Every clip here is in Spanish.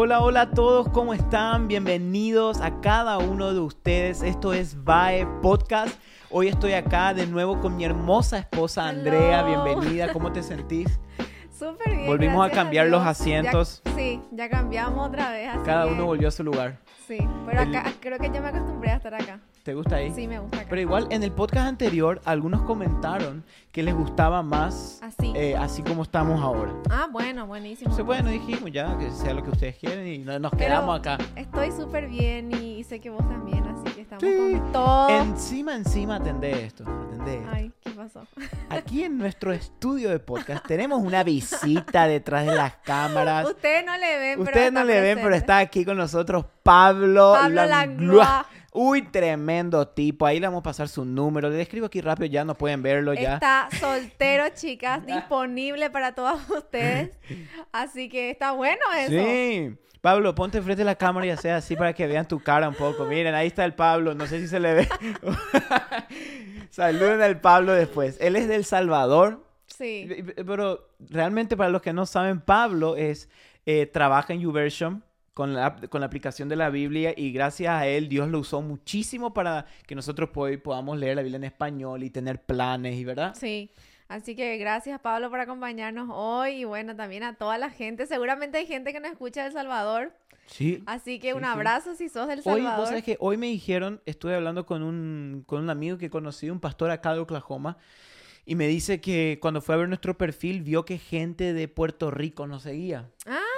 Hola, hola a todos, ¿cómo están? Bienvenidos a cada uno de ustedes. Esto es VAE Podcast. Hoy estoy acá de nuevo con mi hermosa esposa Andrea. Hello. Bienvenida, ¿cómo te sentís? Súper bien. Volvimos a cambiar los asientos. Ya- sí, ya cambiamos otra vez. así Cada que- uno volvió a su lugar. Sí, pero El- acá creo que ya me acostumbré a estar acá. ¿Te gusta ahí? Sí, me gusta acá. Pero igual en el podcast anterior algunos comentaron que les gustaba más Así. eh, así como estamos ahora. Ah, bueno, buenísimo. Entonces, bueno, dijimos ya que sea lo que ustedes quieren y no- nos Pero quedamos acá. Estoy súper bien y, sé que vos también, así que estamos Sí. con todo. Encima, encima, atendé esto. Atendé. Ay, ¿qué pasó? Aquí en nuestro estudio de podcast tenemos una visita detrás de las cámaras. Ustedes no le ven, pero Ustedes no está le ven, pero está aquí con nosotros Pablo, Pablo Langlois. Langlois. Uy, tremendo tipo. Ahí le vamos a pasar su número. Le escribo aquí rápido, ya no pueden verlo ya. Está soltero, chicas, disponible para todos ustedes. Así que está bueno eso. Sí. Pablo, ponte frente a la cámara y sea así para que vean tu cara un poco. Miren, ahí está el Pablo. No sé si se le ve. Saluden al Pablo después. Él es del Salvador. Sí. Pero realmente para los que no saben, Pablo es eh, trabaja en YouVersion con la, con la aplicación de la Biblia y gracias a él Dios lo usó muchísimo para que nosotros po- podamos leer la Biblia en español y tener planes y verdad. Sí. Así que gracias Pablo por acompañarnos hoy y bueno, también a toda la gente. Seguramente hay gente que nos escucha de El Salvador. Sí. Así que Sí, un sí. abrazo si sos del Hoy, Salvador. vos sabés que hoy me dijeron, estuve hablando con un, con un amigo que conocí, un pastor acá de Oklahoma, y me dice que cuando fue a ver nuestro perfil vio que gente de Puerto Rico nos seguía.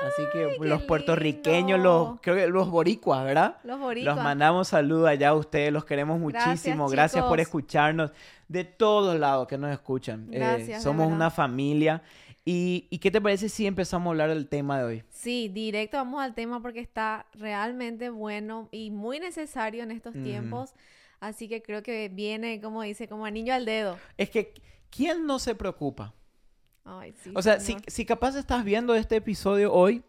Así que ¡Ay, qué los puertorriqueños, los, lindo! creo que los boricuas, ¿verdad? Los boricuas. Los mandamos saludos allá a ustedes, los queremos Gracias, muchísimo. Gracias, por chicos. escucharnos de todos lados que nos escuchan. Eh, Gracias, de somos una familia. ¿Y, ¿Y qué te parece si empezamos a hablar del tema de hoy? Sí, directo vamos al tema porque está realmente bueno y muy necesario en estos Ujú. tiempos. Así que creo que viene, como dice, como anillo al dedo. Es que, ¿quién no se preocupa? Ay, sí. O sea, si, si capaz estás viendo este episodio hoy,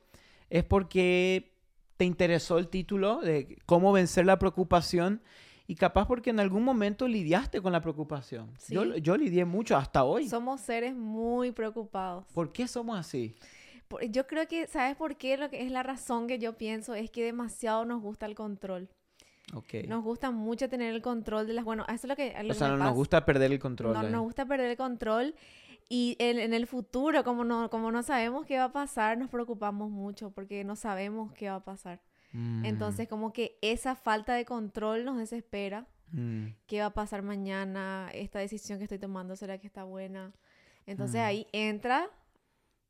es porque te interesó el título de cómo vencer la preocupación y capaz porque en algún momento lidiaste con la preocupación. Yo, Sí. yo lidié mucho hasta hoy. Somos seres muy preocupados. ¿Por qué somos así? Por- Yo creo que, ¿sabes por qué? Lo que es la razón que yo pienso es que demasiado nos gusta el control. Ok. Nos gusta mucho tener el control de las... Bueno, eso es lo que, lo o sea, no nos gusta perder el control. No ahí. nos gusta perder el control y en, en el futuro, como no, como no sabemos qué va a pasar, nos preocupamos mucho porque no sabemos qué va a pasar. Mm, Entonces, como que esa falta de control nos desespera. mm. ¿Qué va a pasar mañana? Esta decisión que estoy tomando, ¿será que está buena? Entonces Mm. ahí entra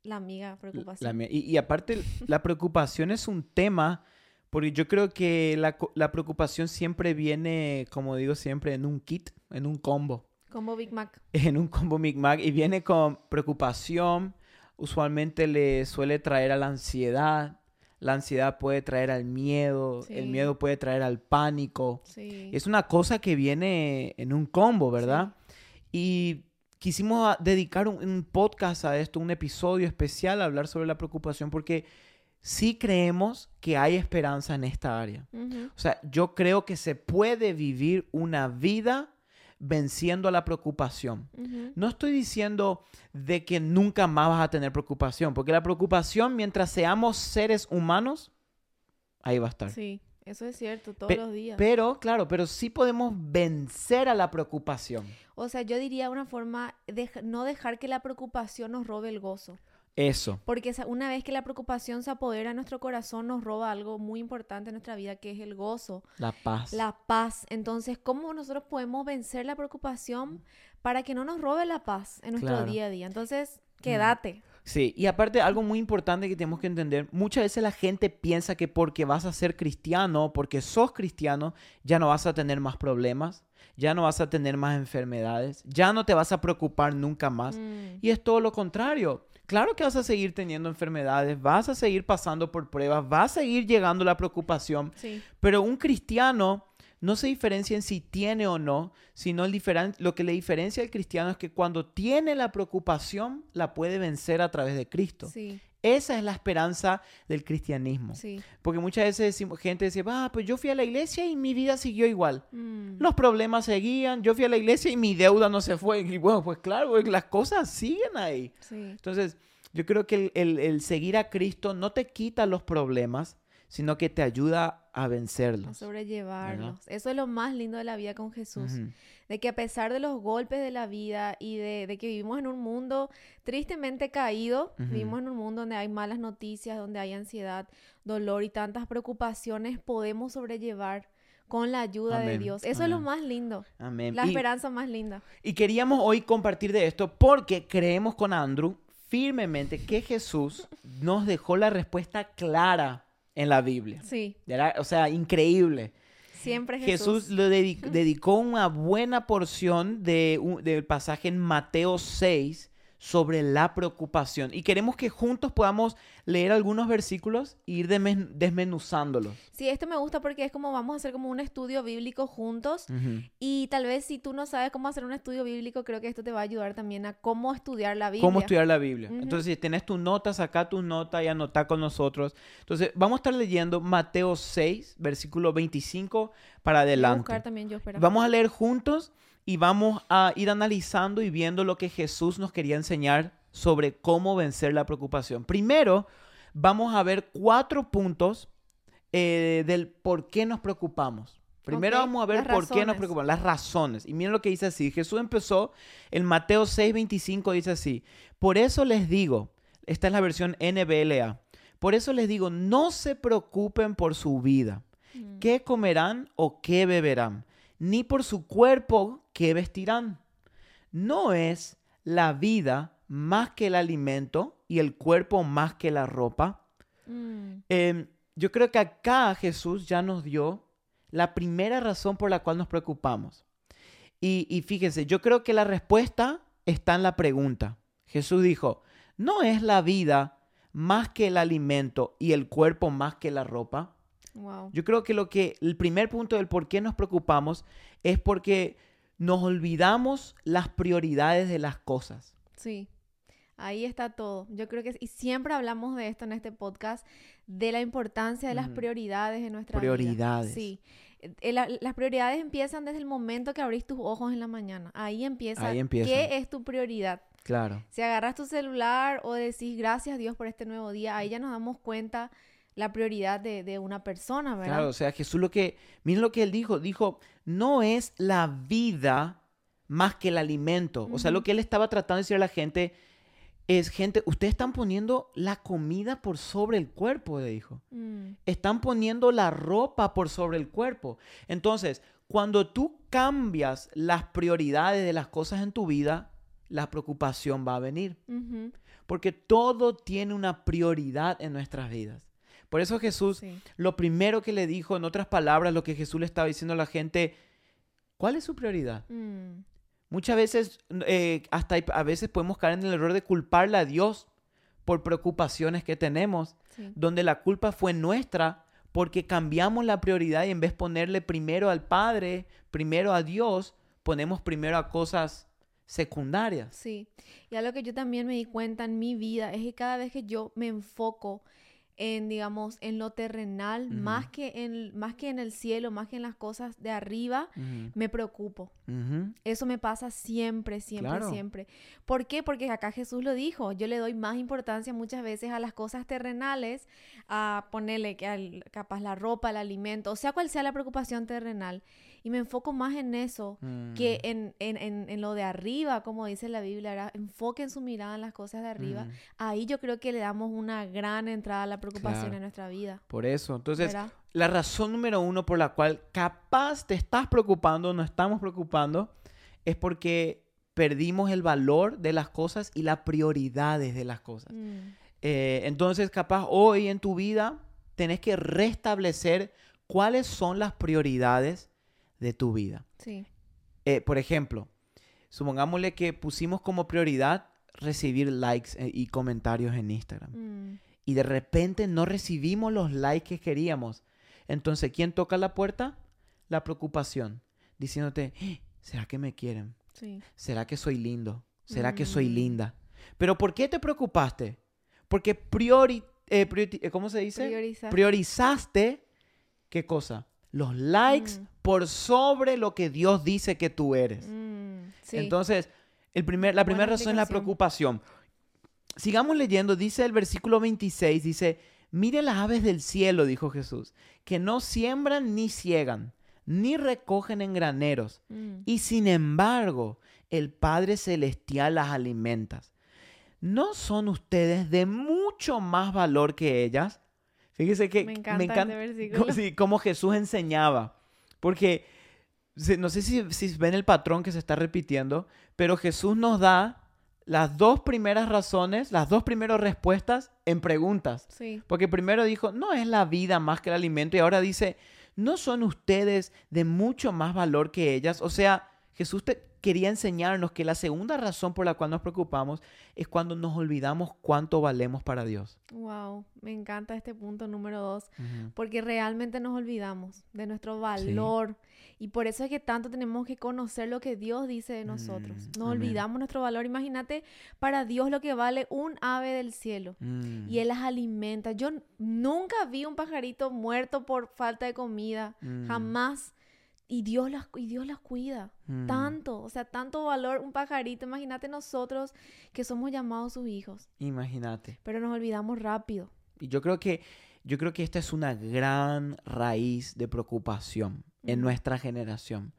la amiga La preocupación. y, y aparte, la preocupación es un tema, porque yo creo que la, la preocupación siempre viene, como digo siempre, en un kit, en un combo. Como Big Mac. en un combo Big Mac y viene con preocupación, usualmente le suele traer a la ansiedad, la ansiedad puede traer al miedo, el miedo puede traer al pánico. Sí. Es una cosa que viene en un combo, ¿verdad? Y quisimos dedicar un, un podcast a esto, un episodio especial a hablar sobre la preocupación porque sí creemos que hay esperanza en esta área. O sea, yo creo que se puede vivir una vida venciendo a la preocupación. No estoy diciendo de que nunca más vas a tener preocupación, porque la preocupación, mientras seamos seres humanos, ahí va a estar. Sí, eso es cierto, todos Pe- los días. Pero, claro, pero sí podemos vencer a la preocupación. O sea, yo diría una forma de no dejar que la preocupación nos robe el gozo. Eso. Porque una vez que la preocupación se apodera de nuestro corazón, nos roba algo muy importante en nuestra vida, que es el gozo, La paz. la paz. Entonces, ¿cómo nosotros podemos vencer la preocupación para que no nos robe la paz en nuestro Claro. día a día? Entonces, quédate. Sí, y aparte algo muy importante que tenemos que entender, muchas veces la gente piensa que porque vas a ser cristiano, porque sos cristiano, ya no vas a tener más problemas, ya no vas a tener más enfermedades, ya no te vas a preocupar nunca más. Mm, Y es todo lo contrario. Claro que vas a seguir teniendo enfermedades, vas a seguir pasando por pruebas, va a seguir llegando la preocupación, sí, pero un cristiano no se diferencia en si tiene o no, sino el diferen- lo que le diferencia al cristiano es que cuando tiene la preocupación, la puede vencer a través de Cristo. sí, Esa es la esperanza del cristianismo. sí. Porque muchas veces decimos, gente dice, ah, pues yo fui a la iglesia y mi vida siguió igual. Mm, Los problemas seguían, yo fui a la iglesia y mi deuda no se fue. Y bueno, pues claro, las cosas siguen ahí. sí. Entonces, Yo creo que el, el- el seguir a Cristo no te quita los problemas, sino que te ayuda a A vencerlos. sobrellevarlos. Eso es lo más lindo de la vida con Jesús. De que a pesar de los golpes de la vida y de, de que vivimos en un mundo tristemente caído, vivimos en un mundo donde hay malas noticias, donde hay ansiedad, dolor y tantas preocupaciones, podemos sobrellevar con la ayuda de Dios. Eso es lo más lindo, Amén. la Y- esperanza más linda. Y queríamos hoy compartir de esto porque creemos con Andrew firmemente que Jesús nos dejó la respuesta clara en la Biblia. Sí, Era- o sea, increíble. siempre Jesús, Jesús. le dedi- dedicó una buena porción de un- del pasaje en Mateo 6 sobre la preocupación. Y queremos que juntos podamos leer algunos versículos e ir desmen- desmenuzándolos. Sí, esto me gusta porque es como vamos a hacer como un estudio bíblico juntos y tal vez si tú no sabes cómo hacer un estudio bíblico, creo que esto te va a ayudar también a cómo estudiar la Biblia. cómo estudiar la Biblia. Ujú. Entonces, si tenés tus notas, saca tus notas y anota con nosotros. Entonces, vamos a estar leyendo Mateo 6, versículo 25 para Voy a adelante. buscar también yo, espera. Vamos a leer juntos y vamos a ir analizando y viendo lo que Jesús nos quería enseñar sobre cómo vencer la preocupación. Primero, vamos a ver cuatro puntos eh, del por qué nos preocupamos. Primero vamos a ver por qué nos preocupamos, las razones. Y miren lo que dice así. Jesús empezó en Mateo 6:25, dice así. Por eso les digo, esta es la versión NBLA, por eso les digo, no se preocupen por su vida Mm. qué comerán o qué beberán, ni por su cuerpo qué vestirán. No es la vida más que el alimento y el cuerpo más que la ropa. Mm, Em, yo creo que acá Jesús ya nos dio la primera razón por la cual nos preocupamos. Y, y fíjense, yo creo que la respuesta está en la pregunta. Jesús dijo, ¿no es la vida más que el alimento y el cuerpo más que la ropa? Wow. Yo creo que lo que el primer punto del por qué nos preocupamos es porque nos olvidamos las prioridades de las cosas. Sí, ahí está todo. Yo creo que, y siempre hablamos de esto en este podcast, de la importancia de las prioridades de nuestra vida. Prioridades. Sí. Eh, la- las prioridades empiezan desde el momento que abrís tus ojos en la mañana. Ahí empieza. Ahí empieza. ¿Qué es tu prioridad? Claro. Si agarras tu celular o decís gracias Dios por este nuevo día, ahí ya nos damos cuenta la prioridad de, de una persona, ¿verdad? Claro, o sea, Jesús lo que, miren lo que él dijo, dijo, no es la vida más que el alimento. O sea, lo que él estaba tratando de decir a la gente es, gente, ustedes están poniendo la comida por sobre el cuerpo, le dijo. Mm, están poniendo la ropa por sobre el cuerpo. Entonces, cuando tú cambias las prioridades de las cosas en tu vida, la preocupación va a venir. Porque todo tiene una prioridad en nuestras vidas. Por eso Jesús, sí. lo primero que le dijo, en otras palabras, lo que Jesús le estaba diciendo a la gente, ¿cuál es su prioridad? Mm, Muchas veces, eh, hasta a veces podemos caer en el error de culparle a Dios por preocupaciones que tenemos sí. donde la culpa fue nuestra porque cambiamos la prioridad y en vez de ponerle primero al Padre, primero a Dios, ponemos primero a cosas secundarias. Sí, y algo que yo también me di cuenta en mi vida es que cada vez que yo me enfoco en, digamos, en lo terrenal, más que en, más que en el cielo, más que en las cosas de arriba, me preocupo. Eso me pasa siempre, siempre, Claro. siempre. ¿Por qué? Porque acá Jesús lo dijo. Yo le doy más importancia muchas veces a las cosas terrenales, a ponerle que al- capaz la ropa, el alimento, o sea cual sea la preocupación terrenal. Y me enfoco más en eso que Mm. en, en, en, en lo de arriba, como dice la Biblia, ¿verdad? enfoquen su mirada en las cosas de arriba. Mm. Ahí yo creo que le damos una gran entrada a la preocupación Claro. en nuestra vida. Por eso. Entonces, ¿verdad? la razón número uno por la cual capaz te estás preocupando, no estamos preocupando, es porque perdimos el valor de las cosas y las prioridades de las cosas. Mm, Eh, entonces, capaz hoy en tu vida tenés que restablecer cuáles son las prioridades de tu vida. sí. Eh, por ejemplo, supongámosle que pusimos como prioridad recibir likes eh, y comentarios en Instagram. Mm, Y de repente no recibimos los likes que queríamos. Entonces, ¿quién toca la puerta? La preocupación, diciéndote, "Eh, ¿será que me quieren? sí. ¿Será que soy lindo? ¿Será que soy Mm. linda? Pero ¿por qué te preocupaste? Porque priori, eh, priori- ¿cómo se dice? Priorizar. Priorizaste, ¿qué cosa? Los likes Mm. Por sobre lo que Dios dice que tú eres. Mm, sí. Entonces, el primer, la primera Buena razón es la preocupación. sigamos leyendo, dice el versículo 26, dice, mire las aves del cielo, dijo Jesús, que no siembran ni ciegan, ni recogen en graneros, Mm. y sin embargo el Padre Celestial las alimenta. ¿No son ustedes de mucho más valor que ellas? Fíjese que Me encanta este versículo. como, sí, como Jesús enseñaba. Porque no sé si, si ven el patrón que se está repitiendo, pero Jesús nos da las dos primeras razones, las dos primeras respuestas en preguntas. Sí. Porque primero dijo, no es la vida más que el alimento, y ahora dice, ¿no son ustedes de mucho más valor que ellas? O sea, Jesús te quería enseñarnos que la segunda razón por la cual nos preocupamos es cuando nos olvidamos cuánto valemos para Dios. Wow, me encanta este punto número dos, porque realmente nos olvidamos de nuestro valor y por eso es que tanto tenemos que conocer lo que Dios dice de nosotros. Mm, Nos amén. olvidamos nuestro valor. Imagínate para Dios lo que vale un ave del cielo. Mm, Y Él las alimenta. Yo nunca vi un pajarito muerto por falta de comida. mm, Jamás. Y Dios las, y Dios las cuida. mm. Tanto. O sea, tanto valor un pajarito. Imagínate nosotros que somos llamados sus hijos. Imagínate. Pero nos olvidamos rápido. Y yo creo que yo creo que esta es una gran raíz de preocupación en Ujú. nuestra generación.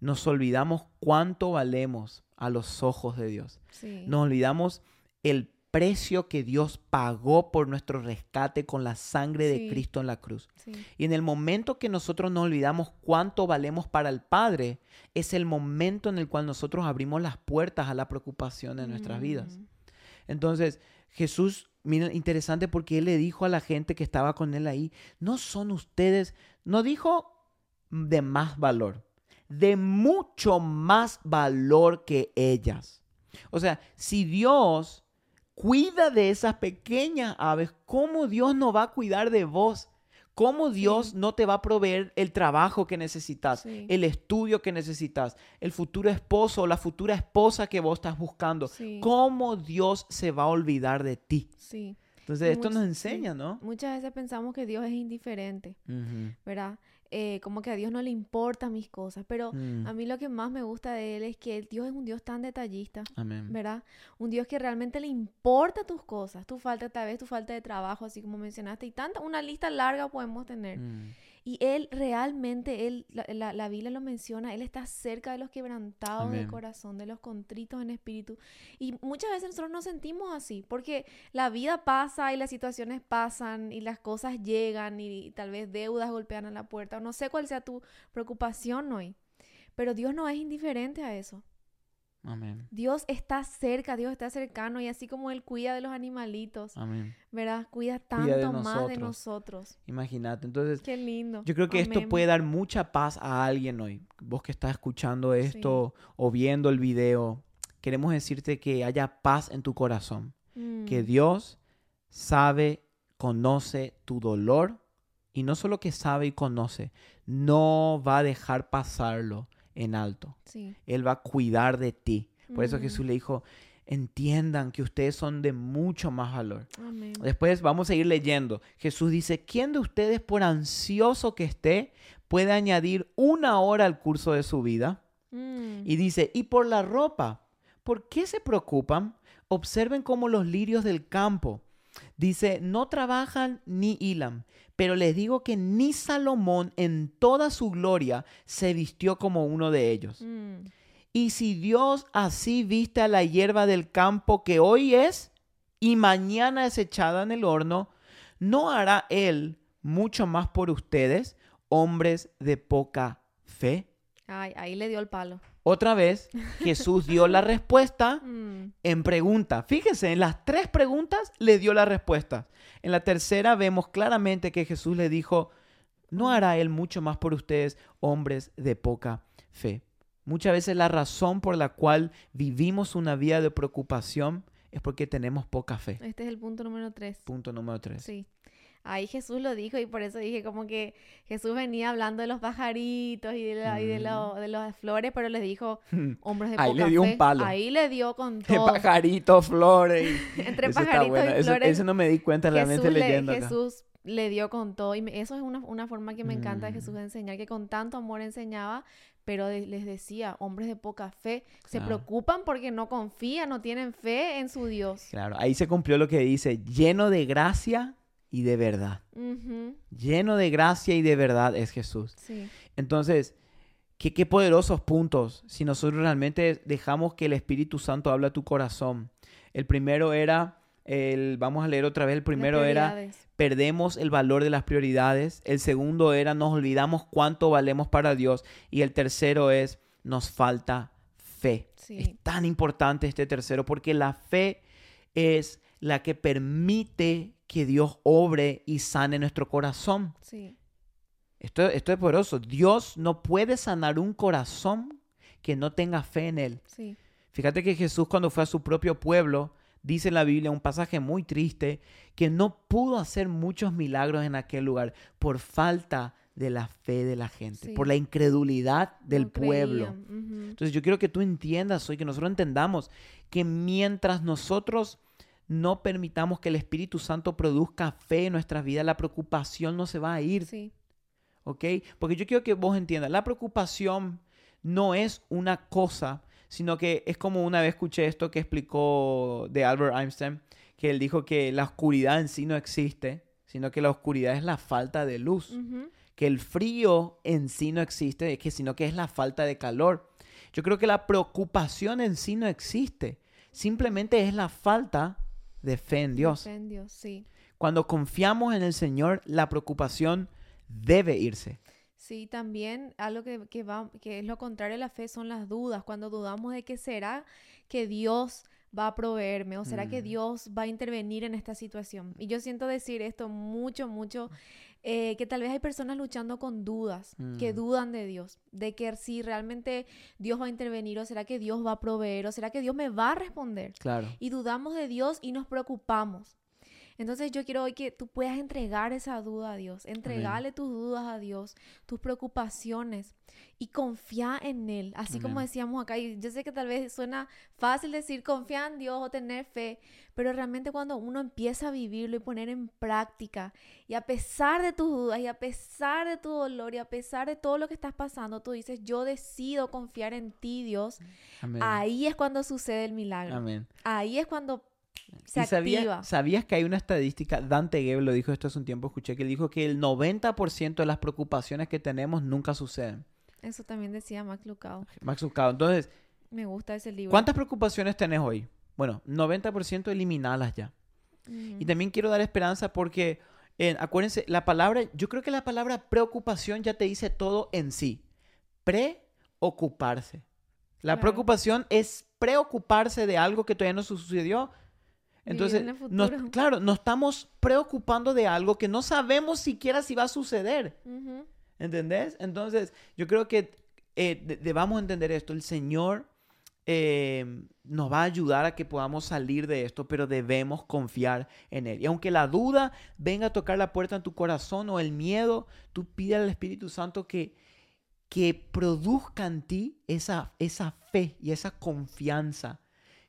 Nos olvidamos cuánto valemos a los ojos de Dios. Sí. Nos olvidamos el precio que Dios pagó por nuestro rescate con la sangre de. Cristo en la cruz. Sí. Y en el momento que nosotros nos olvidamos cuánto valemos para el Padre, es el momento en el cual nosotros abrimos las puertas a la preocupación de nuestras vidas. Mm. Entonces, Jesús, miren, interesante porque él le dijo a la gente que estaba con él ahí, no son ustedes, no dijo de más valor, de mucho más valor que ellas. O sea, si Dios cuida de esas pequeñas aves, ¿cómo Dios no va a cuidar de vos? ¿Cómo Dios no te va a proveer el trabajo que necesitas, Sí. el estudio que necesitas, el futuro esposo o la futura esposa que vos estás buscando? Sí. ¿Cómo Dios se va a olvidar de ti? Sí. Entonces, esto nos enseña, ¿no? Muchas veces pensamos que Dios es indiferente, Ujú. ¿verdad? Eh, como que a Dios no le importan mis cosas. Pero Mm, a mí lo que más me gusta de Él es que Dios es un Dios tan detallista. Amén. ¿verdad? Un Dios que realmente le importa tus cosas, tu falta tal vez, tu falta de trabajo, así como mencionaste, y tanta, una lista larga podemos tener. Mm, Y Él realmente, Él, la, la- la Biblia lo menciona, Él está cerca de los quebrantados de corazón, de los contritos en espíritu. Y muchas veces nosotros nos sentimos así, porque la vida pasa y las situaciones pasan y las cosas llegan y, tal vez deudas golpean a la puerta, o no sé cuál sea tu preocupación hoy, pero Dios no es indiferente a eso. Amén. Dios está cerca, Dios está cercano y así como Él cuida de los animalitos, Amén. ¿verdad? Cuida Cuida de tanto más de nosotros. Imagínate. Entonces, Qué lindo. yo creo que esto puede dar mucha paz a alguien hoy. Vos que estás escuchando esto o viendo el video, queremos decirte que haya paz en tu corazón. Que Mm, Dios sabe, conoce tu dolor y no solo que sabe y conoce, no va a dejar pasarlo en alto. Sí. Él va a cuidar de ti. Por eso Mm. Jesús le dijo, entiendan que ustedes son de mucho más valor. Amén. Después vamos a ir leyendo. Jesús dice, ¿quién de ustedes, por ansioso que esté, puede añadir una hora al curso de su vida? Mm, Y dice, y por la ropa, ¿por qué se preocupan? Observen como los lirios del campo. Dice, no trabajan ni hilan, pero les digo que ni Salomón en toda su gloria se vistió como uno de ellos. mm, Y si Dios así viste a la hierba del campo que hoy es y mañana es echada en el horno, ¿no hará Él mucho más por ustedes, hombres de poca fe? Ay, ahí le dio el palo. Otra vez, Jesús dio la respuesta Mm, en pregunta. Fíjense, en las tres preguntas le dio la respuesta. En la tercera vemos claramente que Jesús le dijo, ¿no hará Él mucho más por ustedes, hombres de poca fe? Muchas veces la razón por la cual vivimos una vida de preocupación es porque tenemos poca fe. Este es el punto número tres. Punto número tres. Sí. Ahí Jesús lo dijo y por eso dije como que Jesús venía hablando de los pajaritos y de, la- y de, Mm. lo- de las flores, pero les dijo hombres de Ahí poca le dio un fe". palo. Ahí le dio con todo. pajaritos, flores. Entre Eso pajaritos y Eso- flores. Eso, no me di cuenta realmente Jesús, le, leyendo acá. Jesús le dio con todo. Y me- eso es una, una forma que me encanta de Mm. Jesús de enseñar, que con tanto amor enseñaba, Pero de- les decía, hombres de poca fe se Claro. preocupan porque no confían, no tienen fe en su Dios. Claro, ahí se cumplió lo que dice, lleno de gracia y de verdad. Ujú, Lleno de gracia y de verdad es Jesús. Sí, Entonces, qué, qué poderosos puntos si nosotros realmente dejamos que el Espíritu Santo hable a tu corazón. El primero era, el, vamos a leer otra vez, el primero era, perdemos el valor de las prioridades. El segundo era, nos olvidamos cuánto valemos para Dios. Y el tercero es, nos falta fe. Sí. Es tan importante este tercero porque la fe es la que permite que Dios obre y sane nuestro corazón. Sí, Esto, esto es poderoso. Dios no puede sanar un corazón que no tenga fe en Él. sí, Fíjate que Jesús cuando fue a su propio pueblo, dice en la Biblia un pasaje muy triste, que no pudo hacer muchos milagros en aquel lugar por falta de la fe de la gente, Sí. por la incredulidad del no pueblo. Entonces yo quiero que tú entiendas hoy, que nosotros entendamos que mientras nosotros no permitamos que el Espíritu Santo produzca fe en nuestras vidas, la preocupación no se va a ir. Sí, ¿ok? Porque yo quiero que vos entiendas, la preocupación no es una cosa, sino que es como una vez escuché esto que explicó de Albert Einstein, que él dijo que la oscuridad en sí no existe, sino que la oscuridad es la falta de luz, que el frío en sí no existe, que sino que es la falta de calor. Yo creo que la preocupación en sí no existe, simplemente es la falta de fe en Dios. fe en Dios, sí. Cuando confiamos en el Señor, la preocupación debe irse. Sí, también algo que, que va, que es lo contrario a la fe son las dudas. Cuando dudamos de que será que Dios va a proveerme o será que. Dios va a intervenir en esta situación. Y yo siento decir esto mucho, mucho, eh, que tal vez hay personas luchando con dudas, que Mm. dudan de Dios, de que si realmente Dios va a intervenir o será que Dios va a proveer o será que Dios me va a responder. Claro. Y dudamos de Dios y nos preocupamos. Entonces yo quiero hoy que tú puedas entregar esa duda a Dios, entregarle tus dudas a Dios, tus preocupaciones y confía en Él, así como Amén. decíamos acá. Y yo sé que tal vez suena fácil decir confía en Dios o tener fe, pero realmente cuando uno empieza a vivirlo y poner en práctica y a pesar de tus dudas y a pesar de tu dolor y a pesar de todo lo que estás pasando, tú dices, yo decido confiar en ti, Dios, Amén. ahí es cuando sucede el milagro. Amén. Ahí es cuando se ¿Y sabía-. ¿Sabías que hay una estadística? Dante Gebel lo dijo esto hace un tiempo, escuché que dijo que el 90% de las preocupaciones que tenemos nunca suceden. Eso también decía Max Lucado. Max Lucado. Entonces, Me gusta ese libro. ¿cuántas preocupaciones tenés hoy? Bueno, 90% eliminalas ya. Ujú. Y también quiero dar esperanza porque, eh, acuérdense, la palabra, yo creo que la palabra preocupación ya te dice todo en sí. Preocuparse. La Claro. preocupación es preocuparse de algo que todavía no sucedió. Entonces, nos- claro, nos estamos preocupando de algo que no sabemos siquiera si va a suceder. Ujú. ¿Entendés? Entonces, yo creo que eh, de- debamos entender esto. El Señor eh, nos va a ayudar a que podamos salir de esto, pero debemos confiar en Él. Y aunque la duda venga a tocar la puerta en tu corazón o el miedo, tú pide al Espíritu Santo que, que produzca en ti esa, esa fe y esa confianza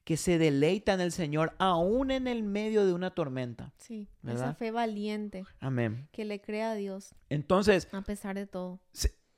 que se deleita en el Señor aún en el medio de una tormenta. Sí, ¿Verdad? esa fe valiente Amén. que le crea a Dios Entonces, a pesar de todo.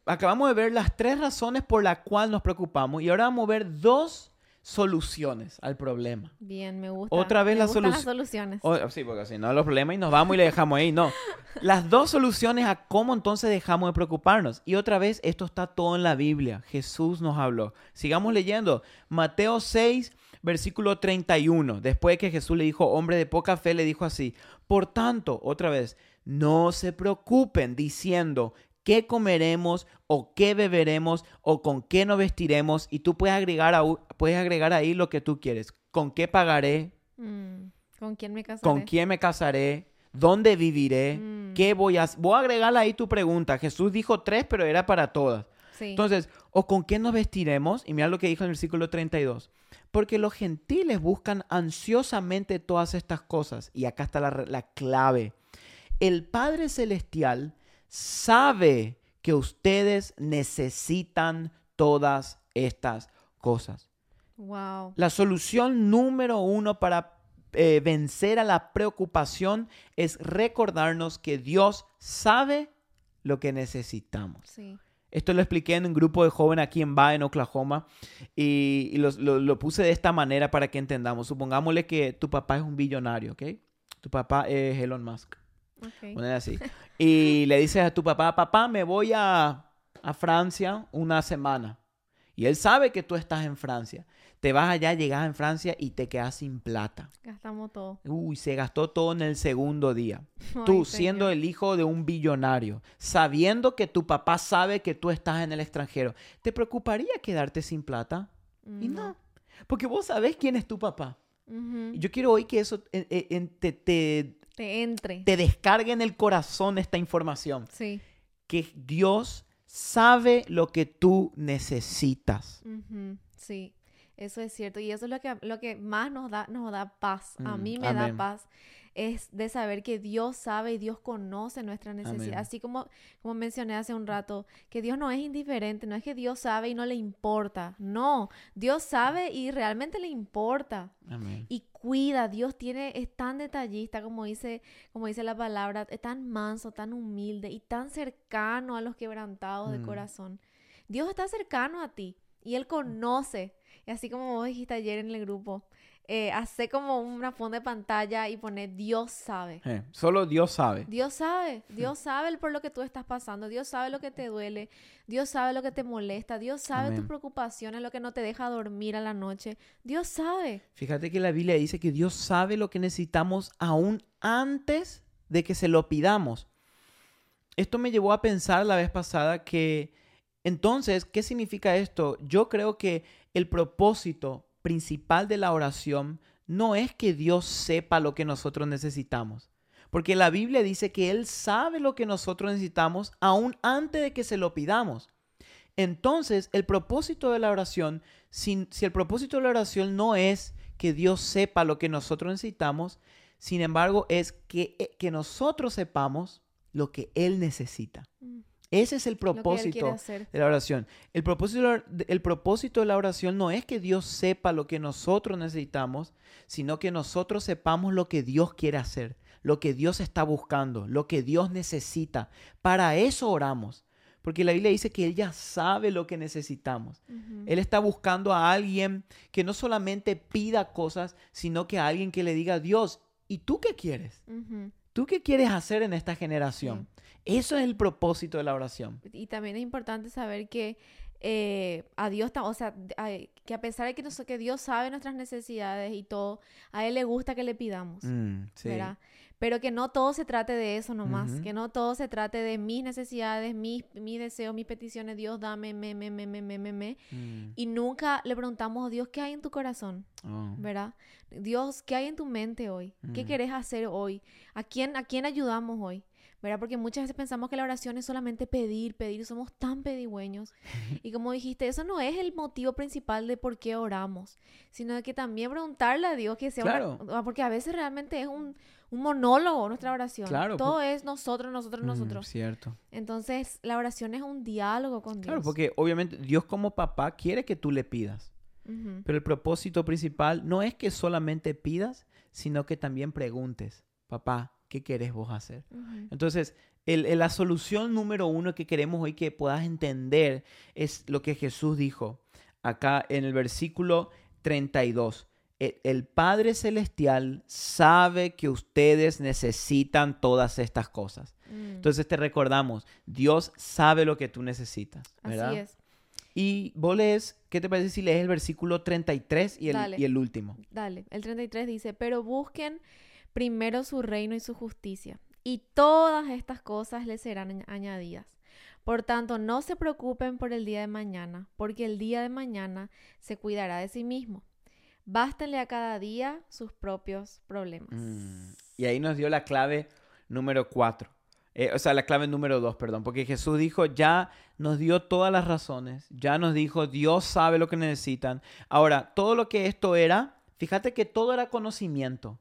acabamos de ver las tres razones por las cuales nos preocupamos y ahora vamos a ver dos soluciones al problema. Bien, me gusta. Otra vez me la solu- las soluciones. O- sí, porque si no los problemas y nos vamos y le dejamos ahí, no. Las dos soluciones a cómo entonces dejamos de preocuparnos. Y otra vez, esto está todo en la Biblia. Jesús nos habló. Sigamos leyendo. Mateo 6, versículo 31. Después de que Jesús le dijo, hombre de poca fe, le dijo así. Por tanto, otra vez, no se preocupen diciendo, ¿qué comeremos o qué beberemos o con qué nos vestiremos? Y tú puedes agregar, a- puedes agregar ahí lo que tú quieres. ¿Con qué pagaré? Mm, ¿Con quién me casaré? ¿Con quién me casaré? ¿Dónde viviré? Mm. ¿Qué voy a hacer? Voy a agregarle ahí tu pregunta. Jesús dijo tres, pero era para todas. Sí. Entonces, ¿o con qué nos vestiremos? Y mira lo que dijo en el versículo 32. Porque los gentiles buscan ansiosamente todas estas cosas. Y acá está la, clave. El Padre Celestial sabe que ustedes necesitan todas estas cosas. wow. La solución número uno para eh, vencer a la preocupación es recordarnos que Dios sabe lo que necesitamos. Sí. Esto lo expliqué en un grupo de jóvenes aquí en Ba, en Oklahoma, y, lo, lo puse de esta manera para que entendamos. Supongámosle que tu papá es un billonario, ¿ok? Tu papá es Elon Musk, Ok. poner así. Y le dices a tu papá, papá, me voy a, a Francia una semana. Y él sabe que tú estás en Francia. Te vas allá, llegas en Francia y te quedas sin plata. Gastamos todo. Uy, se gastó todo en el segundo día. Ay, Tú, siendo el hijo de un billonario, sabiendo que tu papá sabe que tú estás en el extranjero, ¿te preocuparía quedarte sin plata? Y Mm, no, porque vos sabés quién es tu papá. Y Yo quiero hoy que eso eh, eh, te, te, Te entre. te descargue en el corazón esta información. Sí. Que Dios sabe lo que tú necesitas. Sí, eso es cierto. Y eso es lo que, lo que más nos da, nos da paz. A Mm, mí me amén. da paz. Es de saber que Dios sabe y Dios conoce nuestra necesidad. Amén. Así como, como mencioné hace un rato, que Dios no es indiferente, no es que Dios sabe y no le importa. No, Dios sabe y realmente le importa. Amén. Y cuida, Dios tiene, es tan detallista, como dice, como dice la palabra, es tan manso, tan humilde y tan cercano a los quebrantados de Mm. corazón. Dios está cercano a ti y Él conoce. Y así como vos dijiste ayer en el grupo, eh, hace como una fondo de pantalla y pone Dios sabe. Eh, solo Dios sabe. Dios sabe, Dios sabe por lo que tú estás pasando, Dios sabe lo que te duele, Dios sabe lo que te molesta, Dios sabe tus preocupaciones, lo que no te deja dormir a la noche. Dios sabe. Fíjate que la Biblia dice que Dios sabe lo que necesitamos aún antes de que se lo pidamos. Esto me llevó a pensar la vez pasada que, entonces, ¿qué significa esto? Yo creo que el propósito principal de la oración no es que Dios sepa lo que nosotros necesitamos. Porque la Biblia dice que Él sabe lo que nosotros necesitamos aún antes de que se lo pidamos. Entonces, el propósito de la oración, si, el propósito de la oración no es que Dios sepa lo que nosotros necesitamos, sin embargo, es que, eh, que nosotros sepamos lo que Él necesita. Ese es el propósito de la oración. El propósito, de la- el propósito de la oración no es que Dios sepa lo que nosotros necesitamos, sino que nosotros sepamos lo que Dios quiere hacer, lo que Dios está buscando, lo que Dios necesita. Para eso oramos. Porque la Biblia dice que Él ya sabe lo que necesitamos. Él está buscando a alguien que no solamente pida cosas, sino que a alguien que le diga, Dios, ¿y tú qué quieres? ¿Tú qué quieres hacer en esta generación? Eso es el propósito de la oración. Y también es importante saber que eh, a Dios, o sea, a- que a pesar de que, nos- que Dios sabe nuestras necesidades y todo, a Él le gusta que le pidamos, Mm, sí. ¿verdad? Pero que no todo se trate de eso nomás, Ujú. que no todo se trate de mis necesidades, mis, mis deseos, mis peticiones, Dios dame, me, me, me, me, me, me, me. Mm, Y nunca le preguntamos, Dios, ¿qué hay en tu corazón? oh. ¿verdad? Dios, ¿qué hay en tu mente hoy? ¿Qué Mm. querés hacer hoy? ¿A quién, ¿A quién ayudamos hoy? ¿Verdad? Porque muchas veces pensamos que la oración es solamente pedir, pedir, somos tan pedigüeños. Y como dijiste, eso no es el motivo principal de por qué oramos, sino de que también preguntarle a Dios que sea una- Claro. ah, porque a veces realmente es un, un monólogo nuestra oración. Claro, Todo es nosotros, nosotros, Mm, nosotros. cierto. Entonces, la oración es un diálogo con Dios. Claro, porque obviamente Dios como papá quiere que tú le pidas. Pero el propósito principal no es que solamente pidas, sino que también preguntes, papá, ¿qué querés vos hacer? Entonces, el- el- la solución número uno que queremos hoy que puedas entender es lo que Jesús dijo acá en el versículo 32. El, el Padre Celestial sabe que ustedes necesitan todas estas cosas. Mm. Entonces te recordamos, Dios sabe lo que tú necesitas, ¿verdad? Así es. Y vos lees, ¿qué te parece si lees el versículo 33 y el, Dale. y el último? Dale, el 33 dice, pero busquen primero su reino y su justicia, y todas estas cosas les serán añ- añadidas. Por tanto, no se preocupen por el día de mañana, porque el día de mañana se cuidará de sí mismo. Bástenle a cada día sus propios problemas. Mm, Y ahí nos dio la clave número 4. o sea, la clave número 2, perdón. Porque Jesús dijo, ya nos dio todas las razones. Ya nos dijo, Dios sabe lo que necesitan. Ahora, todo lo que esto era, fíjate que todo era conocimiento.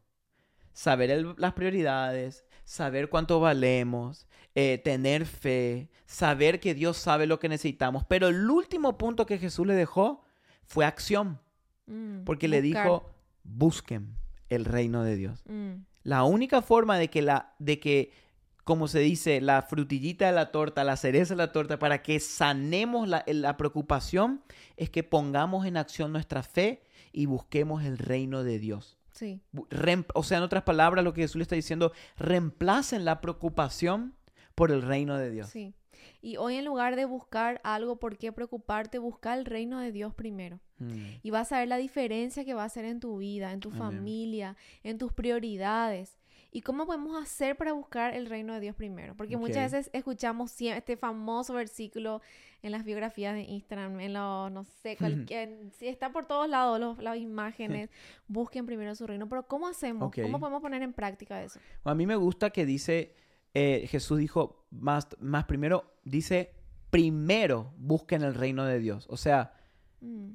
Saber el- las prioridades, saber cuánto valemos, eh, tener fe, saber que Dios sabe lo que necesitamos. Pero el último punto que Jesús le dejó fue acción. Mm, Porque le dijo, busquen el reino de Dios. Mm, La única forma de que, la, de que como se dice, la frutillita de la torta, la cereza de la torta, para que sanemos la, la preocupación, es que pongamos en acción nuestra fe y busquemos el reino de Dios. Sí. O sea, en otras palabras, lo que Jesús le está diciendo, reemplacen la preocupación por el reino de Dios. Sí. Y hoy en lugar de buscar algo por qué preocuparte, busca el reino de Dios primero. Mm. Y vas a ver la diferencia que va a hacer en tu vida, en tu familia, en tus prioridades. ¿Y cómo podemos hacer para buscar el reino de Dios primero? Porque muchas veces escuchamos este famoso versículo en las biografías de Instagram, en los, no sé, cualquier, si está por todos lados las imágenes, busquen primero su reino. Pero ¿cómo hacemos? ¿Cómo podemos poner en práctica eso? A mí me gusta que dice, eh, Jesús dijo, más, más primero, dice, primero busquen el reino de Dios. O sea, mm.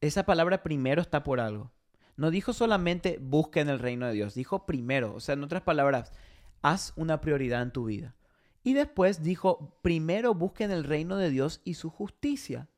esa palabra primero está por algo. No dijo solamente busquen el reino de Dios, dijo primero. O sea, en otras palabras, haz una prioridad en tu vida. Y después dijo, primero busquen el reino de Dios y su justicia.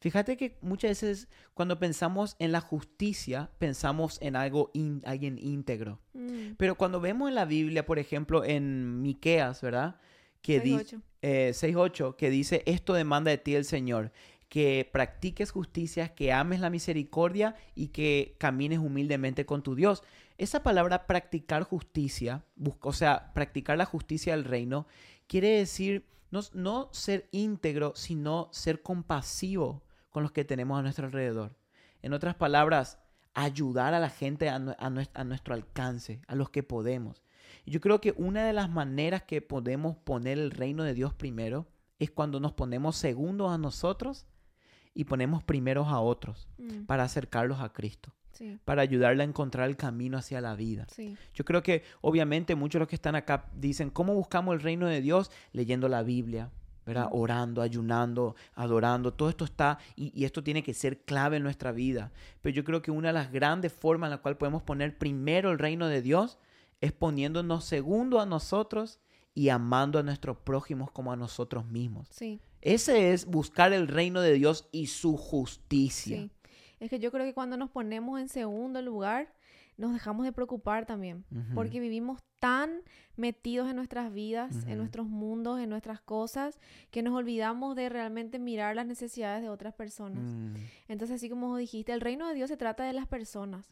Fíjate que muchas veces cuando pensamos en la justicia, pensamos en algo alguien íntegro. Mm. Pero cuando vemos en la Biblia, por ejemplo, en Miqueas, ¿verdad? Que dice 6.8, que dice, esto demanda de ti el Señor, que practiques justicia, que ames la misericordia y que camines humildemente con tu Dios. Esa palabra practicar justicia, o sea, practicar la justicia del reino, quiere decir no, no ser íntegro, sino ser compasivo con los que tenemos a nuestro alrededor. En otras palabras, ayudar a la gente a, nuestro alcance, a los que podemos. Yo creo que una de las maneras que podemos poner el reino de Dios primero es cuando nos ponemos segundos a nosotros y ponemos primeros a otros mm. para acercarlos a Cristo. Para ayudarle a encontrar el camino hacia la vida. Yo creo que obviamente muchos de los que están acá dicen, ¿cómo buscamos el reino de Dios? Leyendo la Biblia, ¿verdad? Orando, ayunando, adorando, todo esto está y, y, esto tiene que ser clave en nuestra vida. Pero yo creo que una de las grandes formas en la cual podemos poner primero el reino de Dios es poniéndonos segundo a nosotros y amando a nuestros prójimos como a nosotros mismos. Sí. Ese es buscar el reino de Dios y su justicia. Es que yo creo que cuando nos ponemos en segundo lugar, nos dejamos de preocupar también, porque vivimos tan metidos en nuestras vidas, en nuestros mundos, en nuestras cosas, que nos olvidamos de realmente mirar las necesidades de otras personas. Mm. Entonces, así como dijiste, el reino de Dios se trata de las personas.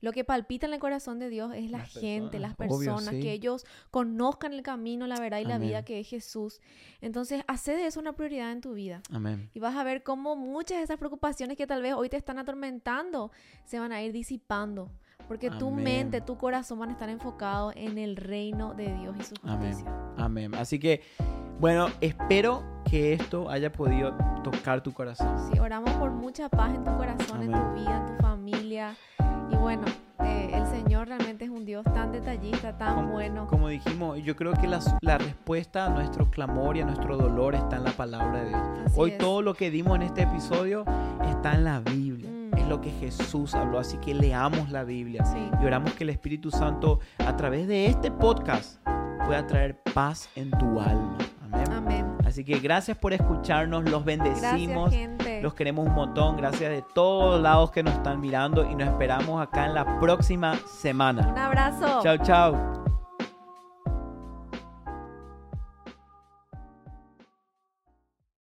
Lo que palpita en el corazón de Dios es la gente, las personas, que ellos conozcan el camino, la verdad y la vida que es Jesús. Entonces, hace de eso una prioridad en tu vida. Amén. Y vas a ver cómo muchas de esas preocupaciones que tal vez hoy te están atormentando se van a ir disipando porque tu mente, tu corazón van a estar enfocados en el reino de Dios y su justicia. Amén. Amén. Así que, bueno, espero que esto haya podido tocar tu corazón. Sí, oramos por mucha paz en tu corazón, en tu vida, en tu familia. Y bueno, eh, el Señor realmente es un Dios tan detallista, tan bueno. Como dijimos, yo creo que la, la, respuesta a nuestro clamor y a nuestro dolor está en la palabra de Dios. Hoy todo lo que dimos en este episodio está en la Biblia lo que Jesús habló. Así que leamos la Biblia y oramos que el Espíritu Santo a través de este podcast pueda traer paz en tu alma. Amén. Así que gracias por escucharnos, los bendecimos, los queremos un montón, gracias de todos lados que nos están mirando y nos esperamos acá en la próxima semana. Un abrazo. Chao, chao.